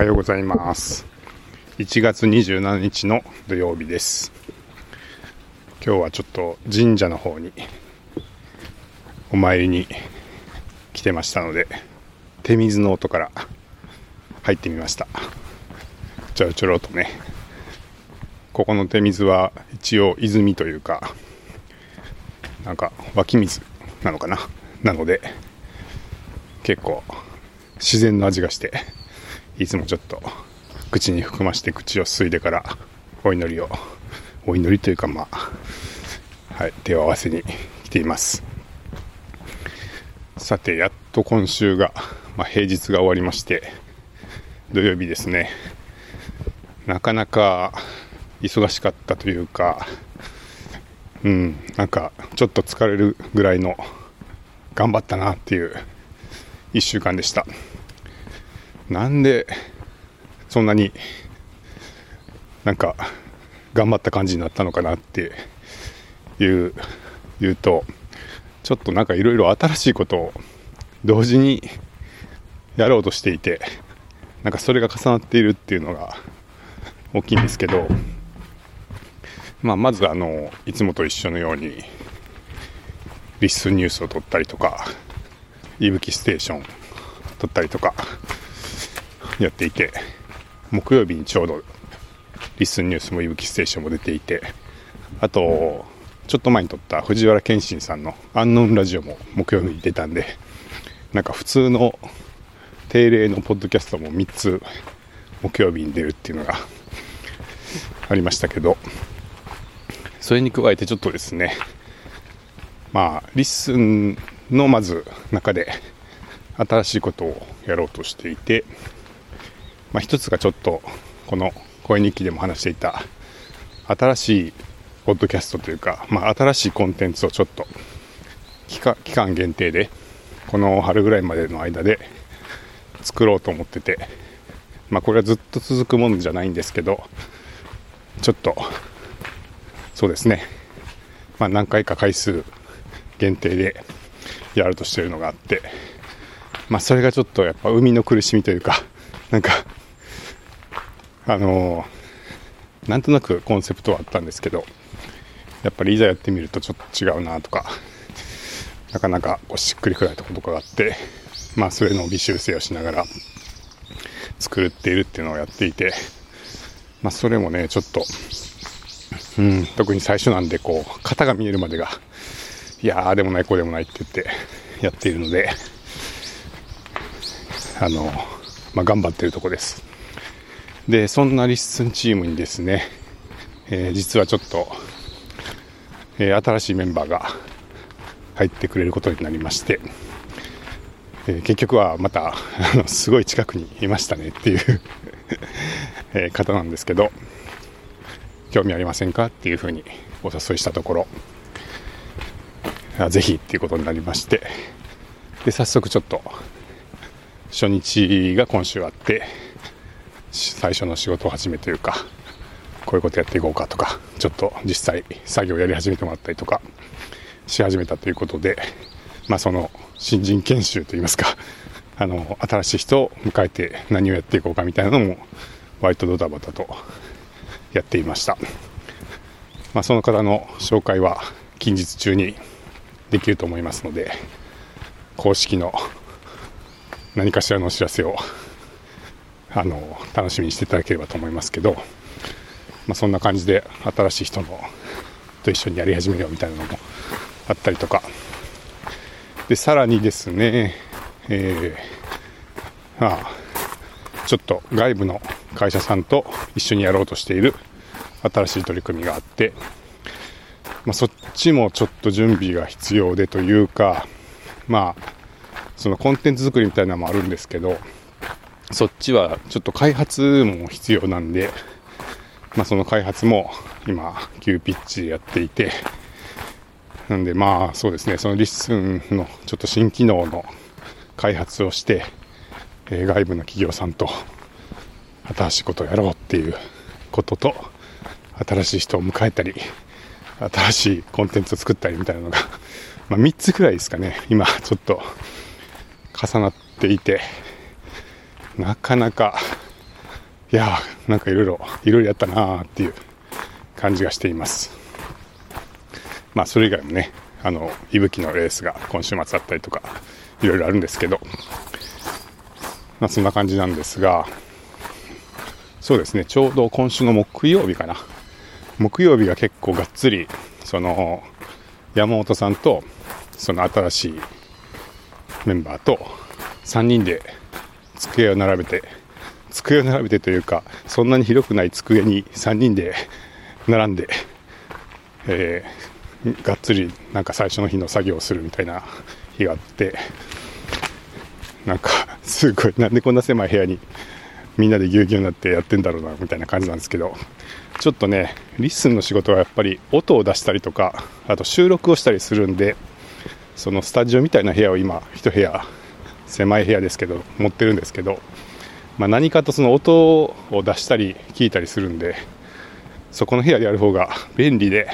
はようございます。1月27日の土曜日です。今日はちょっと神社の方にお参りに来てましたので手水の音から入ってみました。ちょろちょろとね。ここの手水は一応泉というかなんか湧き水なのかな。なので結構自然の味がしていつもちょっと口に含まして口を吸いでからお祈りをお祈りというかまあはい手を合わせに来ています。さてやっと今週が、まあ、平日が終わりまして土曜日ですね。なかなか忙しかったというかうんなんかちょっと疲れるぐらいの頑張ったなっていう1週間でした。なんでそんなになんか頑張った感じになったのかなっていう言うとちょっとなんかいろいろ新しいことを同時にやろうとしていてなんかそれが重なっているっていうのが大きいんですけど、まあ、まずあのいつもと一緒のようにリスニュースを取ったりとかいぶきステーション撮ったりとかやっていて木曜日にちょうどリスンニュースもいぶきステーションも出ていてあとちょっと前に撮った藤原謙信さんの「アンノンラジオ」も木曜日に出たんでなんか普通の定例のポッドキャストも3つ木曜日に出るっていうのがありましたけどそれに加えてちょっとですねまあ LISTEN のまず中で新しいことをやろうとしていて、まあ、一つがちょっとこの声日記でも話していた新しいポッドキャストというか、まあ、新しいコンテンツをちょっと期間限定でこの春ぐらいまでの間で作ろうと思ってて、まあ、これはずっと続くものじゃないんですけどちょっとそうですね、まあ、何回か回数限定でやるとしてるのがあって、まあ、それがちょっとやっぱ海の苦しみというか、なんか、あのー、なんとなくコンセプトはあったんですけど、やっぱりいざやってみるとちょっと違うなとか、なかなかこうしっくりくらいとことかがあって、まあ、それの微修正をしながら作っているっていうのをやっていて、まあ、それもね、ちょっと、うん、特に最初なんで、こう、型が見えるまでが、いやーでもないこうでもないって言ってやっているのであの、まあ、頑張ってるとこです。でそんなリッスンチームにですね、えー、実はちょっと、えー、新しいメンバーが入ってくれることになりまして、えー、結局はまたあのすごい近くにいましたねっていう え方なんですけど興味ありませんか？っていうふうにお誘いしたところぜひっていうことになりましてで早速ちょっと初日が今週あって最初の仕事を始めというかこういうことやっていこうかとかちょっと実際作業やり始めてもらったりとかし始めたということでまあその新人研修といいますか あの新しい人を迎えて何をやっていこうかみたいなのも割とドタバタとやっていました、まあ、その方の紹介は近日中にできると思いますので公式の何かしらのお知らせをあの楽しみにしていただければと思いますけど、まあ、そんな感じで新しい人のと一緒にやり始めようみたいなのもあったりとか。でさらにですね、えー、まあちょっと外部の会社さんと一緒にやろうとしている新しい取り組みがあってまあ、そっちもちょっと準備が必要でというか、まあ、そのコンテンツ作りみたいなのもあるんですけど、そっちはちょっと開発も必要なんで、まあ、その開発も今、急ピッチでやっていて、なんでまあそうですね、その LISTEN のちょっと新機能の開発をして、え、外部の企業さんと新しいことをやろうっていうことと、新しい人を迎えたり、新しいコンテンツを作ったりみたいなのがまあ3つくらいですかね、今ちょっと重なっていて、なかなか いやーなんかいろいろいろいろやったなーっていう感じがしています。まあそれ以外もねあの息吹のレースが今週末あったりとかいろいろあるんですけどまあそんな感じなんですがそうですねちょうど今週の木曜日かな。木曜日が結構がっつりその山本さんとその新しいメンバーと3人で机を並べて机を並べてというかそんなに広くない机に3人で並んで、えー、がっつりなんか最初の日の作業をするみたいな日があってなんかすごいなんでこんな狭い部屋にみんなでぎゅうぎゅうになってやってんだろうなみたいな感じなんですけどちょっとね LISTEN の仕事はやっぱり音を出したりとかあと収録をしたりするんでそのスタジオみたいな部屋を今1部屋狭い部屋ですけど持ってるんですけど、まあ、何かとその音を出したり聞いたりするんでそこの部屋でやる方が便利で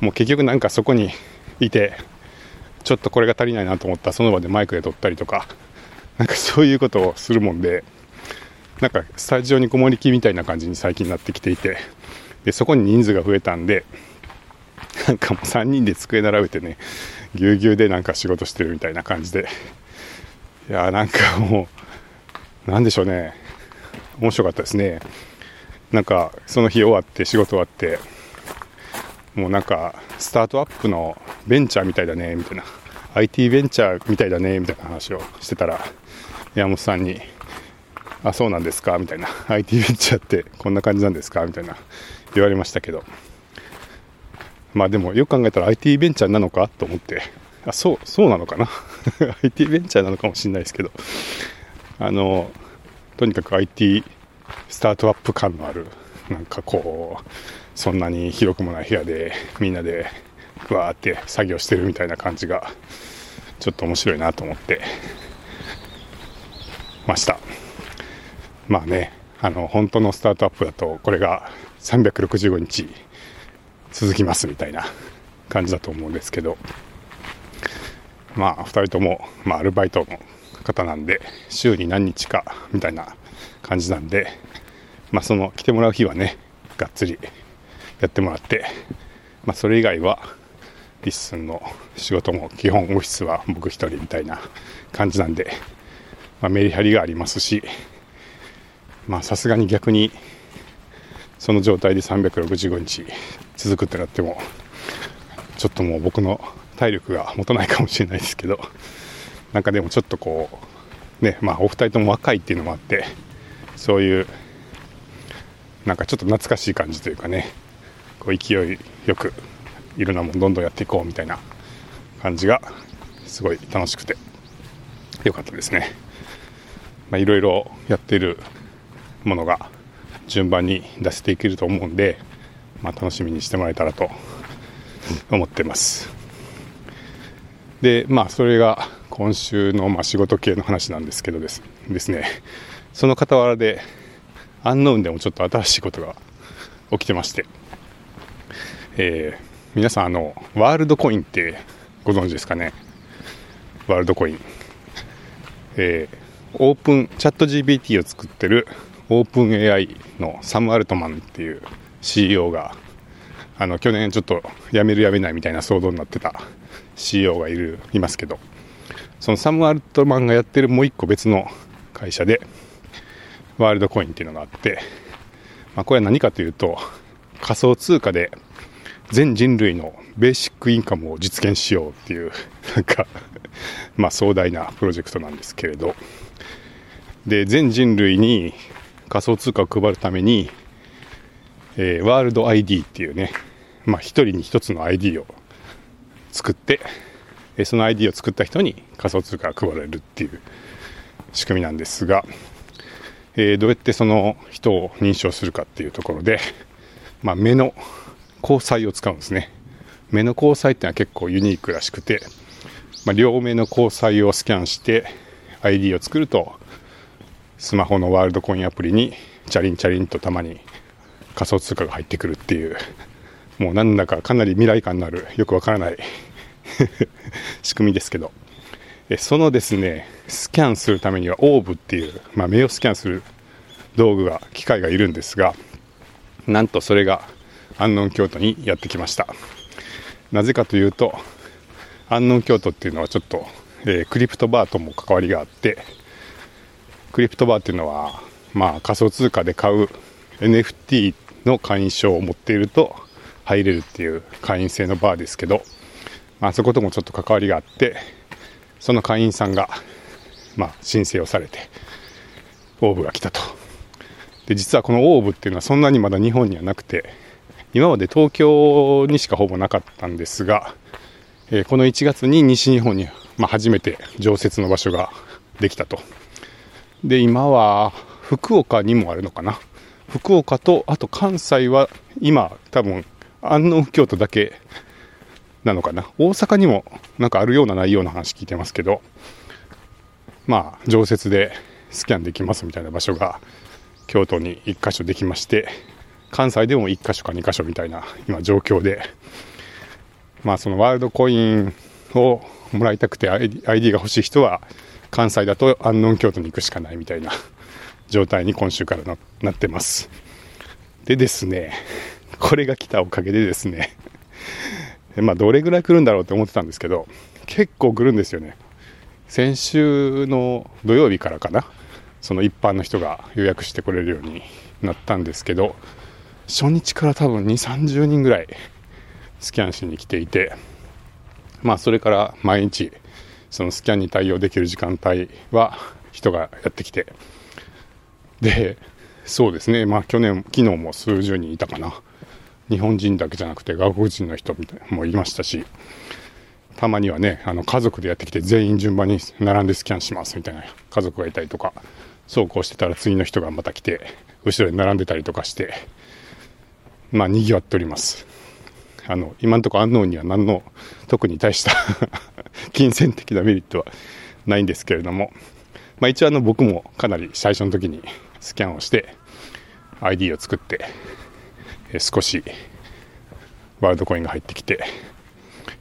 もう結局なんかそこにいてちょっとこれが足りないなと思ったらその場でマイクで撮ったりとかなんかそういうことをするもんでなんかスタジオにこもりきみたいな感じに最近なってきていてでそこに人数が増えたんでなんかもう3人で机並べてねぎゅうぎゅうでなんか仕事してるみたいな感じでいやなんかもうなんでしょうね。面白かったですね。なんかその日終わって仕事終わってもうなんかスタートアップのベンチャーみたいだねみたいな。IT ベンチャーみたいだねみたいな話をしてたら山本さんにあそうなんですかみたいな。IT ベンチャーってこんな感じなんですかみたいな言われましたけど。まあでもよく考えたら IT ベンチャーなのかと思ってあそうそうなのかな？IT ベンチャーなのかもしれないですけど。あのとにかく IT スタートアップ感のあるなんかこうそんなに広くもない部屋でみんなでぐわーって作業してるみたいな感じがちょっと面白いなと思ってました。まあねあの本当のスタートアップだとこれが365日続きますみたいな感じだと思うんですけど。まあ2人とも、まあ、アルバイトの方なんで週に何日かみたいな感じなんで、まあ、その来てもらう日はねがっつりやってもらって、まあ、それ以外は LISTEN の仕事も基本オフィスは僕1人みたいな感じなんで、まあ、メリハリがありますしまあさすがに逆にその状態で365日続くってなってもちょっともう僕の体力が持たないかもしれないですけどなんかでもちょっとこうねまあお二人とも若いっていうのもあってそういうなんかちょっと懐かしい感じというかねこう勢いよくいろんなもんどんどんやっていこうみたいな感じがすごい楽しくて良かったですね。まあ、いろいろやっているものが順番に出せていけると思うんで、まあ、楽しみにしてもらえたらと思ってますでまあそれが今週のまあ仕事系の話なんですけどです。ですね。その傍らでアンノウンでもちょっと新しいことが起きてまして、えー、皆さんあのワールドコインってご存知ですかね？ワールドコイン、えー、オープンチャット GPT を作ってるオープン AI のサム・アルトマンっていう CEO があの去年ちょっと辞める辞めないみたいな騒動になってた。CEO がいるいますけどそのサム・アルトマンがやってるもう一個別の会社でワールドコインっていうのがあって、まあ、これは何かというと仮想通貨で全人類のベーシックインカムを実現しようっていうなんかまあ壮大なプロジェクトなんですけれどで全人類に仮想通貨を配るために、えー、ワールド ID っていうね、まあ、1人に1つの ID を作って、えその ID を作った人に仮想通貨が配られるっていう仕組みなんですが、えー、どうやってその人を認証するかっていうところで、まあ、目の交際を使うんですね。目の交際っていうのは結構ユニークらしくて、まあ、両目の交際をスキャンして ID を作るとスマホのワールドコインアプリにチャリンチャリンとたまに仮想通貨が入ってくるっていうもうなんだかかなり未来感のあるよくわからない 仕組みですけど。そのですねスキャンするためにはオーブっていう、まあ、目をスキャンする道具が機械がいるんですがなんとそれが安納京都にやってきました。なぜかというと安納京都っていうのはちょっと、えー、クリプトバーとも関わりがあってクリプトバーっていうのはまあ仮想通貨で買う NFT の会員証を持っていると入れるっていう会員制のバーですけど、まあ、そこともちょっと関わりがあってその会員さんが、まあ、申請をされてオーブが来たと。で実はこのオーブっていうのはそんなにまだ日本にはなくて今まで東京にしかほぼなかったんですが、えー、この1月に西日本に、まあ、初めて常設の場所ができたと。で今は福岡にもあるのかな。福岡とあと関西は今多分安納京都だけなのかな？大阪にもなんかあるようなないような話聞いてますけどまあ常設でスキャンできますみたいな場所が京都に1箇所できまして関西でも1箇所か2箇所みたいな今状況でまあそのワールドコインをもらいたくて ID, が欲しい人は関西だと安納京都に行くしかないみたいな状態に今週からなってます。でですね これが来たおかげでですね。まあどれぐらい来るんだろうって思ってたんですけど結構来るんですよね。先週の土曜日からかな。その一般の人が予約してこれるようになったんですけど初日から多分2 3 0人ぐらいスキャンしに来ていてまあそれから毎日そのスキャンに対応できる時間帯は人がやってきて。でそうですね。まあ去年昨日も数十人いたかな。日本人だけじゃなくて外国人の人もいましたしたまにはねあの家族でやってきて全員順番に並んでスキャンしますみたいな家族がいたりとかそうこうしてたら次の人がまた来て後ろに並んでたりとかしてまあ賑わっております。あの今のところ安納には何の特に対した 金銭的なメリットはないんですけれども、まあ、一応あの僕もかなり最初の時にスキャンをして ID を作って少しワールドコインが入ってきて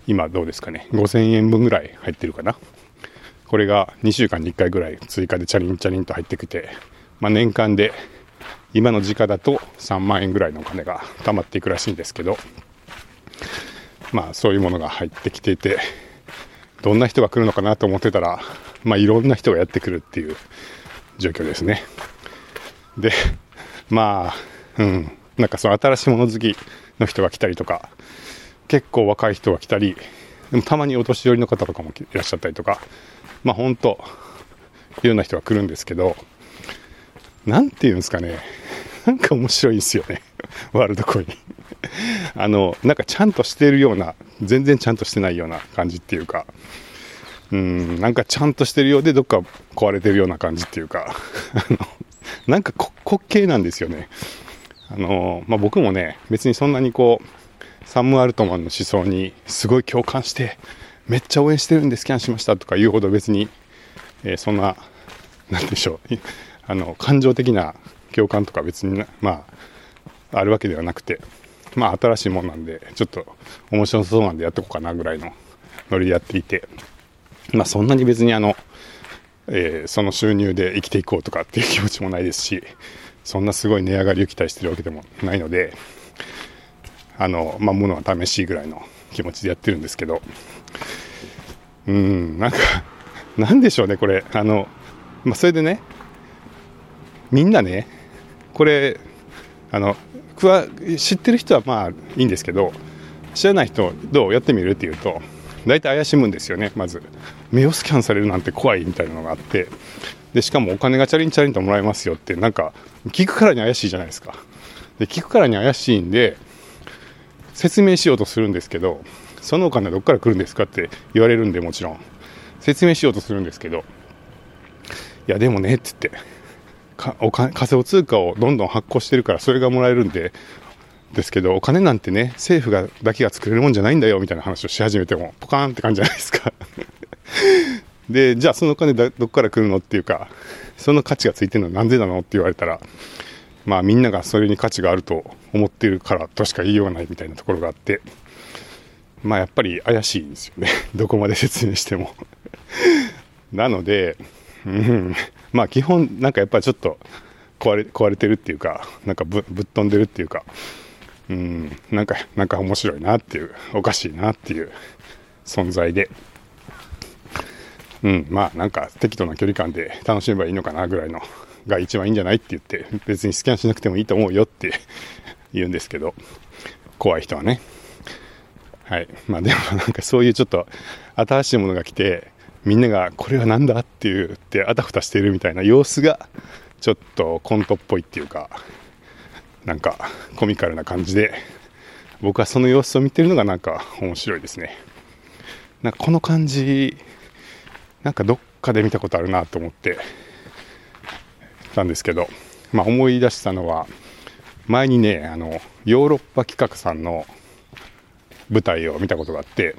今どうですかね。5000円分ぐらい入ってるかな。これが2週間に1回ぐらい追加でチャリンチャリンと入ってきて、まあ、年間で今の時価だと3万円ぐらいのお金が貯まっていくらしいんですけどまあそういうものが入ってきていてどんな人が来るのかなと思ってたらまあいろんな人がやってくるっていう状況ですね。でまあうん。なんかその新しいもの好きの人が来たりとか結構若い人が来たり、でもたまにお年寄りの方とかもいらっしゃったりとか、まあ本当、いろんな人が来るんですけど、なんていうんですかね、なんか面白いんですよね、ワールドコイン。あの、なんかちゃんとしてるような、全然ちゃんとしてないような感じっていうか、うん、なんかちゃんとしてるようで、どっか壊れてるような感じっていうか、あの、なんか滑稽なんですよね。あの、まあ、僕もね、別にそんなにこう、サム・アルトマンの思想にすごい共感してめっちゃ応援してるんでスキャンしましたとか言うほど別に、えー、そんな何でしょう あの感情的な共感とか別にまああるわけではなくてまあ新しいもんなんでちょっと面白そうなんでやってこうかなぐらいのノリでやっていてまあそんなに別にあの、えー、その収入で生きていこうとかっていう気持ちもないですしそんなすごい値上がりを期待してるわけでもないのであの、まあ、ものは試しぐらいの気持ちでやってるんですけど、うん、なんか、なんでしょうね、これ。あの、まあ、それでね、みんなね、これ、あの、知ってる人はまあいいんですけど、知らない人、どうやってみるっていうと、大体怪しむんですよね、まず。目をスキャンされるなんて怖いみたいなのがあって、で、しかもお金がチャリンチャリンともらえますよって、なんか、聞くからに怪しいじゃないですか。で、聞くからに怪しいんで、説明しようとするんですけど、そのお金はどこから来るんですかって言われるんで、もちろん。説明しようとするんですけど、いや、でもね、って言って、かお金仮想通貨をどんどん発行してるから、それがもらえるんで、ですけど、お金なんてね、政府がだけが作れるもんじゃないんだよ、みたいな話をし始めても、ポカーンって感じじゃないですかで、じゃあそのお金どこから来るのっていうか、その価値がついてるのはなんでなのって言われたら、まあみんながそれに価値があると思ってるからとしか言いようがないみたいなところがあって、まあやっぱり怪しいんですよね。どこまで説明しても。なので、うん、まあ基本なんかやっぱりちょっと壊れ壊れてるっていうかなんかぶぶっ飛んでるっていうかうん。なんかなんか面白いなっていうおかしいなっていう存在で。うんまあなんか適度な距離感で楽しめばいいのかなぐらいのが一番いいんじゃないって言って別にスキャンしなくてもいいと思うよって言うんですけど怖い人はね。はい。まあでもなんかそういうちょっと新しいものが来てみんながこれは何だって言ってあたふたしてるみたいな様子がちょっとコントっぽいっていうかなんかコミカルな感じで僕はその様子を見てるのがなんか面白いですね。なんかこの感じなんかどっかで見たことあるなと思ってたんですけど、まあ、思い出したのは前にねあのヨーロッパ企画さんの舞台を見たことがあって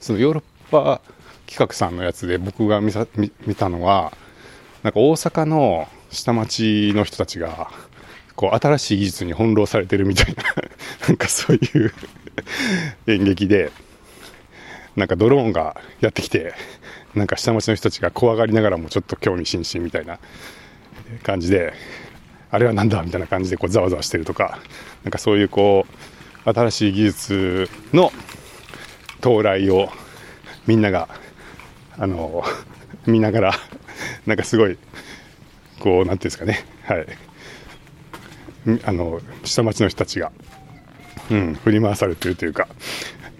そのヨーロッパ企画さんのやつで僕が見見たのはなんか大阪の下町の人たちがこう新しい技術に翻弄されてるみたいな なんかそういう 演劇でなんかドローンがやってきてなんか下町の人たちが怖がりながらもちょっと興味津々みたいな感じであれは何だみたいな感じでこうざわざわしてるとかなんかそういうこう新しい技術の到来をみんながあの見ながらなんかすごいこう何ていうんですかね。はい。あの下町の人たちが、うん、振り回されてるというか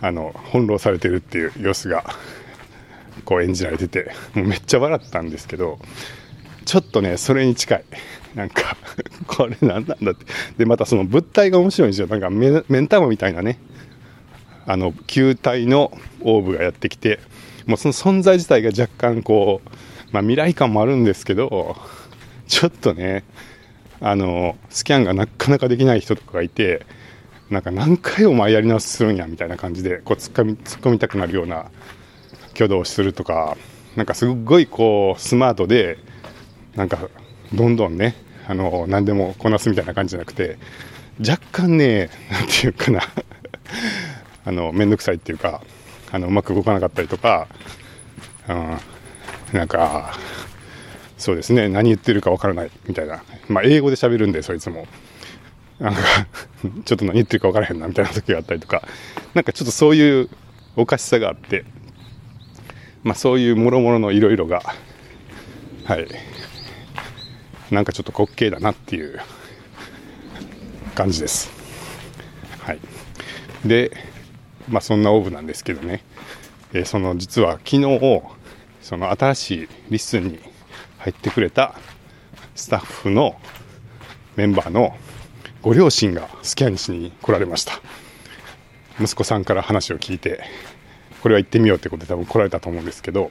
あの翻弄されてるっていう様子がこう演じられててもうめっちゃ笑ったんですけどちょっとねそれに近い。なんか これ何なんだって。でまたその物体が面白いんですよ。なんか目ん玉みたいなね。あの球体のオーブがやってきてもうその存在自体が若干こう、まあ、未来感もあるんですけどちょっとねあのスキャンがなかなかできない人とかがいてなんか何回お前やり直しするんやみたいな感じでこう突っ込み突っ込みたくなるような挙動するとかなんかすごいこうスマートでなんかどんどんねあの何でもこなすみたいな感じじゃなくて若干ね何て言うかなあの面倒くさいっていうかあのうまく動かなかったりとか、うん、なんかそうですね何言ってるかわからないみたいな、まあ、英語で喋るんでそいつもなんかちょっと何言ってるかわからへんなみたいな時があったりとかなんかちょっとそういうおかしさがあってまあそういうもろもろのいろいろがはい。なんかちょっと滑稽だなっていう感じです。はい、で、まあ、そんな Orb なんですけどね、えー、その実は昨日その新しい LISTEN に入ってくれたスタッフのメンバーのご両親がスキャンしに来られました。息子さんから話を聞いてこれは行ってみようってことで多分来られたと思うんですけど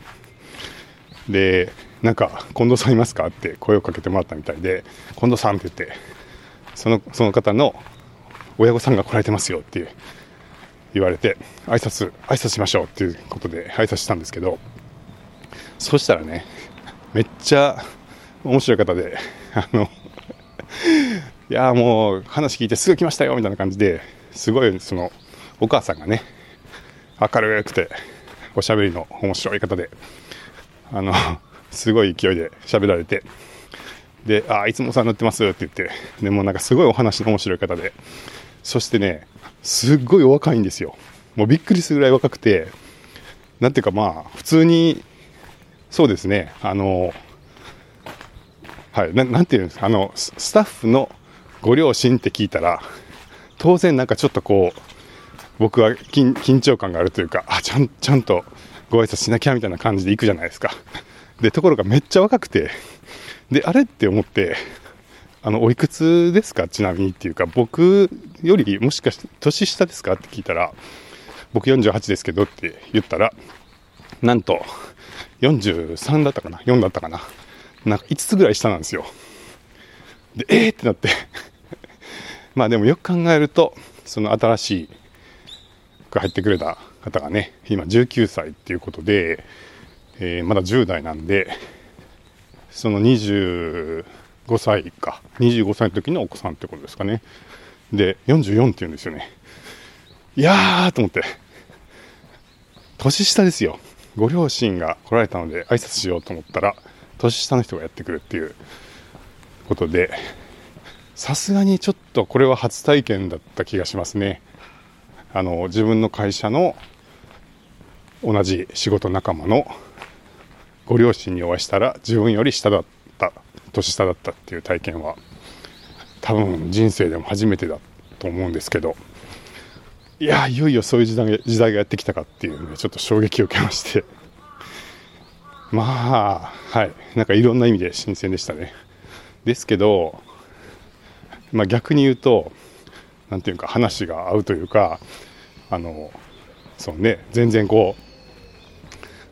でなんか近藤さんいますか？って声をかけてもらったみたいで近藤さんって言ってそのその方の親御さんが来られてますよって言われて挨拶挨拶しましょうっていうことで挨拶したんですけどそしたらねめっちゃ面白い方であのいやもう話聞いてすぐ来ましたよみたいな感じですごいそのお母さんがね明るくておしゃべりの面白い方であの すごい勢いで喋られて、で、あ、いつもお世話になってますって言って、でもなんかすごいお話の面白い方で、そしてね、すっごいお若いんですよ。もうびっくりするぐらい若くて、なんていうかまあ、普通に、そうですね、あの、はい、ななんていうんですか、あの、スタッフのご両親って聞いたら、当然なんかちょっとこう、僕は緊張感があるというか、あ、ちゃん、ちゃんとご挨拶しなきゃみたいな感じで行くじゃないですか。で、ところがめっちゃ若くて、で、あれって思って、あの、おいくつですか？ちなみにっていうか、僕よりもしかして年下ですか？って聞いたら、僕48ですけどって言ったら、なんと、43だったかな ?4 だったかな？なんか5つぐらい下なんですよ。で、えーってなって まあでもよく考えると、その新しいが入ってくれた方がね、今19歳っていうことで、えー、まだ10代なんで、その25歳か、25歳の時のお子さんってことですかね。で、44って言うんですよね。いやーと思って、年下ですよ。ご両親が来られたので挨拶しようと思ったら、年下の人がやってくるっていうことで、さすがにちょっとこれは初体験だった気がしますね。あの、自分の会社の同じ仕事仲間のご両親にお会いしたら自分より下だった年下だったっていう体験は多分人生でも初めてだと思うんですけどいやいよいよそういう時代時代がやってきたかっていうねちょっと衝撃を受けまして。まあはい。なんかいろんな意味で新鮮でしたね。ですけどまあ逆に言うと何ていうか話が合うというかあのそうね全然こ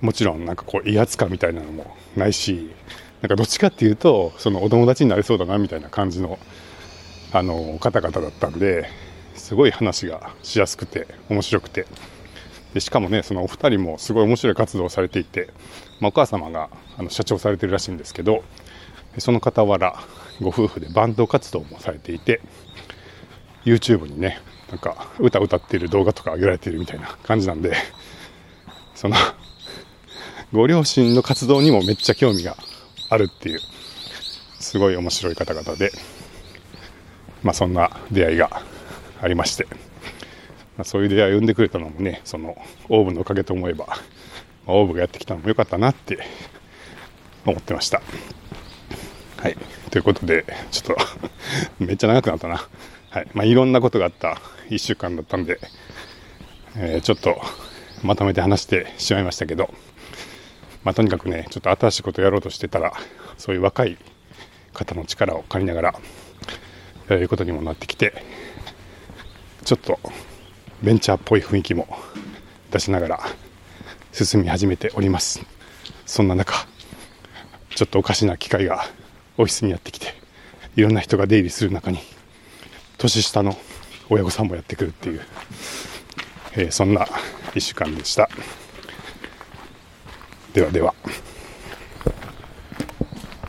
うもちろんなんかこう威圧感みたいなのもないしなんかどっちかっていうとそのお友達になれそうだなみたいな感じのあの方々だったんですごい話がしやすくて面白くて。でしかもねそのお二人もすごい面白い活動をされていて、まあ、お母様があの社長されてるらしいんですけどその傍らご夫婦でバンド活動もされていて YouTube にねなんか歌歌ってる動画とか上げられてるみたいな感じなんでそのご両親の活動にもめっちゃ興味があるっていう、すごい面白い方々で、まあそんな出会いがありまして、まあ、そういう出会いを生んでくれたのもね、そのオーブのおかげと思えば、まあ、オーブがやってきたのも良かったなって思ってました。はい。ということで、ちょっと めっちゃ長くなったな。はい。まあ、いろんなことがあった1週間だったんで、えー、ちょっとまとめて話してしまいましたけど、まあ、とにかくね、ちょっと新しいことをやろうとしてたら、そういう若い方の力を借りながら、やれることにもなってきて、ちょっとベンチャーっぽい雰囲気も出しながら進み始めております。そんな中、ちょっとおかしな機会がオフィスにやってきて、いろんな人が出入りする中に、年下の親御さんもやってくるっていう、えー、そんな1週間でした。ではでは。